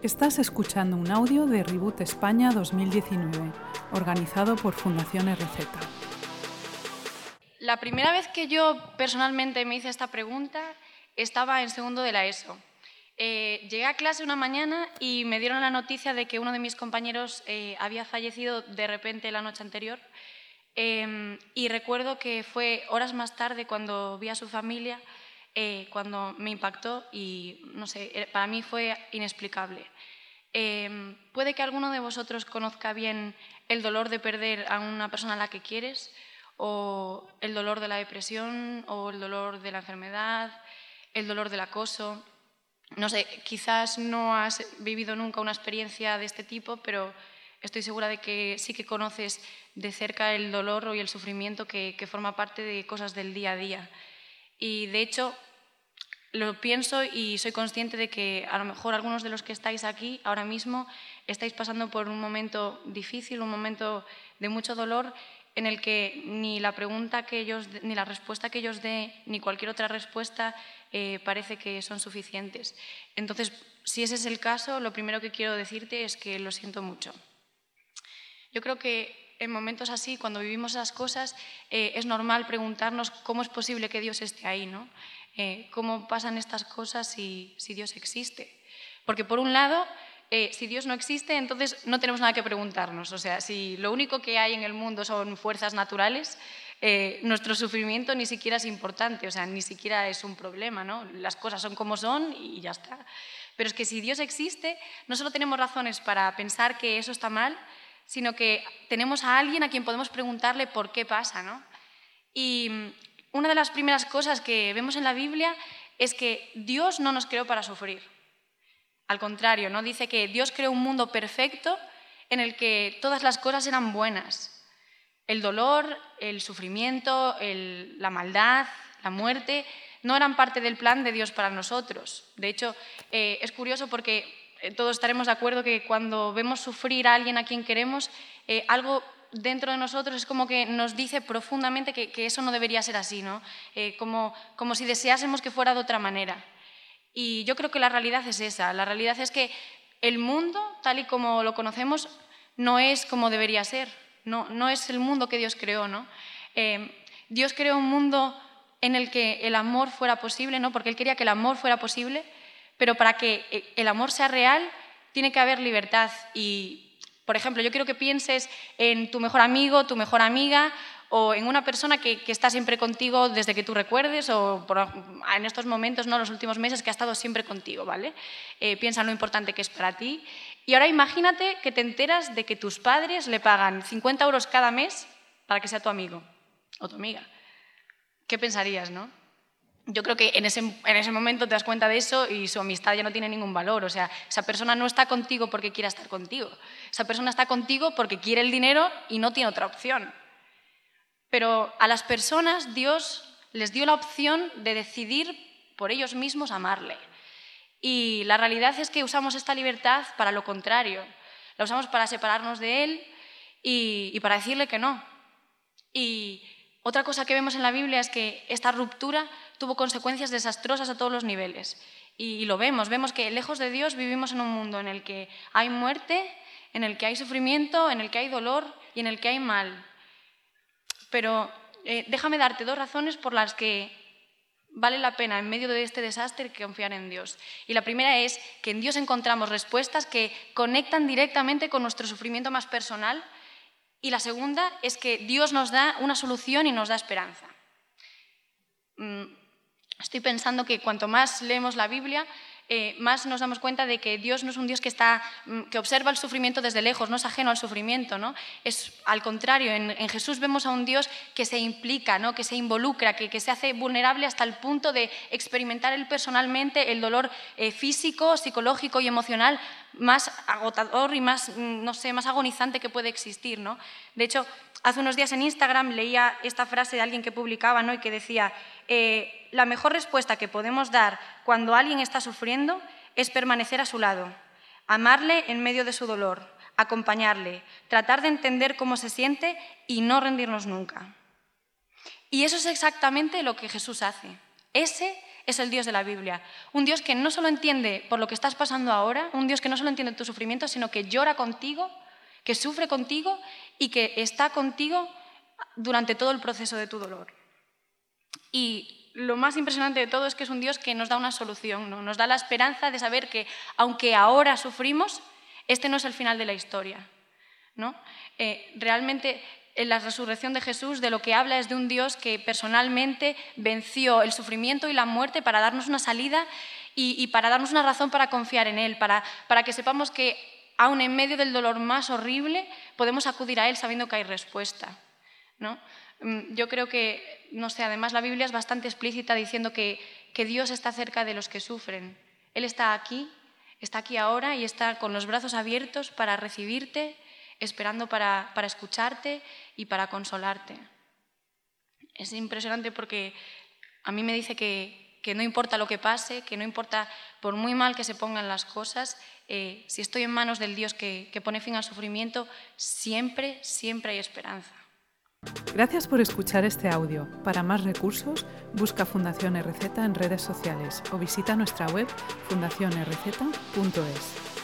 Estás escuchando un audio de Reboot España 2019, organizado por Fundación RZ. La primera vez que yo personalmente me hice esta pregunta estaba en segundo de la ESO. Eh, llegué a clase una mañana y me dieron la noticia de que uno de mis compañeros eh, había fallecido de repente la noche anterior. Em, y recuerdo que fue horas más tarde cuando vi a su familia eh, cuando me impactó y, no sé, eh, para mí fue inexplicable. Em, puede que alguno de vosotros conozca bien el dolor de perder a una persona a la que quieres, o el dolor de la depresión, o el dolor de la enfermedad, el dolor del acoso. No sé, quizás no has vivido nunca una experiencia de este tipo, pero estoy segura de que sí que conoces de cerca el dolor y el sufrimiento que, que forma parte de cosas del día a día. Y de hecho, lo pienso y soy consciente de que a lo mejor algunos de los que estáis aquí ahora mismo estáis pasando por un momento difícil, un momento de mucho dolor en el que ni la pregunta que ellos, ni la respuesta que ellos dé, ni cualquier otra respuesta eh, parece que son suficientes. Entonces, si ese es el caso, lo primero que quiero decirte es que lo siento mucho. Yo creo que en momentos así, cuando vivimos esas cosas, eh, es normal preguntarnos cómo es posible que Dios esté ahí, ¿no? Eh, cómo pasan estas cosas si, Dios existe. Porque por un lado, eh, si Dios no existe, entonces no tenemos nada que preguntarnos. O sea, si lo único que hay en el mundo son fuerzas naturales, eh, nuestro sufrimiento ni siquiera es importante, o sea, ni siquiera es un problema, ¿no? Las cosas son como son y ya está. Pero es que si Dios existe, no solo tenemos razones para pensar que eso está mal, sino que tenemos a alguien a quien podemos preguntarle por qué pasa, ¿no? Y una de las primeras cosas que vemos en la Biblia es que Dios no nos creó para sufrir. Al contrario, ¿no? dice que Dios creó un mundo perfecto en el que todas las cosas eran buenas. El dolor, el sufrimiento, la maldad, la muerte, no eran parte del plan de Dios para nosotros. De hecho, eh, es curioso porque eh, todos estaremos de acuerdo que cuando vemos sufrir a alguien a quien queremos, eh, algo dentro de nosotros es como que nos dice profundamente que, eso no debería ser así, ¿no? Eh, como, como si deseásemos que fuera de otra manera. Y yo creo que la realidad es esa. La realidad es que el mundo, tal y como lo conocemos, no es como debería ser. No, no es el mundo que Dios creó, ¿no? Eh, Dios creó un mundo en el que el amor fuera posible, ¿no? Porque Él quería que el amor fuera posible, pero para que el amor sea real tiene que haber libertad y por ejemplo, yo quiero que pienses en tu mejor amigo, tu mejor amiga o en una persona que, está siempre contigo desde que tú recuerdes o en estos momentos, no los últimos meses, que ha estado siempre contigo, ¿vale? Eh, piensa en lo importante que es para ti. Y ahora imagínate que te enteras de que tus padres le pagan 50 euros cada mes para que sea tu amigo o tu amiga. ¿Qué pensarías, no? Yo creo que en ese, en ese, momento te das cuenta de eso y su amistad ya no tiene ningún valor. O sea, esa persona no está contigo porque quiera estar contigo. Esa persona está contigo porque quiere el dinero y no tiene otra opción. Pero a las personas Dios les dio la opción de decidir por ellos mismos amarle. Y la realidad es que usamos esta libertad para lo contrario. La usamos para separarnos de Él y, y para decirle que no. Y otra cosa que vemos en la Biblia es que esta ruptura tuvo consecuencias desastrosas a todos los niveles. Y, lo vemos, vemos que lejos de Dios vivimos en un mundo en el que hay muerte, en el que hay sufrimiento, en el que hay dolor y en el que hay mal. Pero eh, déjame darte dos razones por las que vale la pena en medio de este desastre confiar en Dios. Y la primera es que en Dios encontramos respuestas que conectan directamente con nuestro sufrimiento más personal. Y la segunda es que Dios nos da una solución y nos da esperanza. Estoy pensando que cuanto más leemos la Biblia, eh, más nos damos cuenta de que Dios no es un Dios que, está, mm, que observa el sufrimiento desde lejos, no es ajeno al sufrimiento. ¿no? Es al contrario, en, Jesús vemos a un Dios que se implica, ¿no? que se involucra, que, que, se hace vulnerable hasta el punto de experimentar él personalmente el dolor eh, físico, psicológico y emocional más agotador y más, mm, no sé, más agonizante que puede existir. ¿no? De hecho, hace unos días en Instagram leía esta frase de alguien que publicaba ¿no? y que decía, eh, la mejor respuesta que podemos dar cuando alguien está sufriendo es permanecer a su lado, amarle en medio de su dolor, acompañarle, tratar de entender cómo se siente y no rendirnos nunca. Y eso es exactamente lo que Jesús hace. Ese es el Dios de la Biblia. Un Dios que no solo entiende por lo que estás pasando ahora, un Dios que no solo entiende tu sufrimiento, sino que llora contigo, que sufre contigo y que está contigo durante todo el proceso de tu dolor. Y lo más impresionante de todo es que es un Dios que nos da una solución, ¿no? nos da la esperanza de saber que aunque ahora sufrimos, este no es el final de la historia. ¿no? Eh, realmente en la resurrección de Jesús de lo que habla es de un Dios que personalmente venció el sufrimiento y la muerte para darnos una salida y, para darnos una razón para confiar en Él, para, para que sepamos que aun en medio del dolor más horrible podemos acudir a Él sabiendo que hay respuesta. ¿no? Mm, yo creo que, no sé, además la Biblia es bastante explícita diciendo que, que Dios está cerca de los que sufren. Él está aquí, está aquí ahora y está con los brazos abiertos para recibirte esperando para, escucharte y para consolarte. Es impresionante porque a mí me dice que, no importa lo que pase, que no importa por muy mal que se pongan las cosas, eh, si estoy en manos del Dios que, que pone fin al sufrimiento, siempre, siempre hay esperanza. Gracias por escuchar este audio. Para más recursos, busca Fundación RZ en redes sociales o visita nuestra web fundacionrz.es.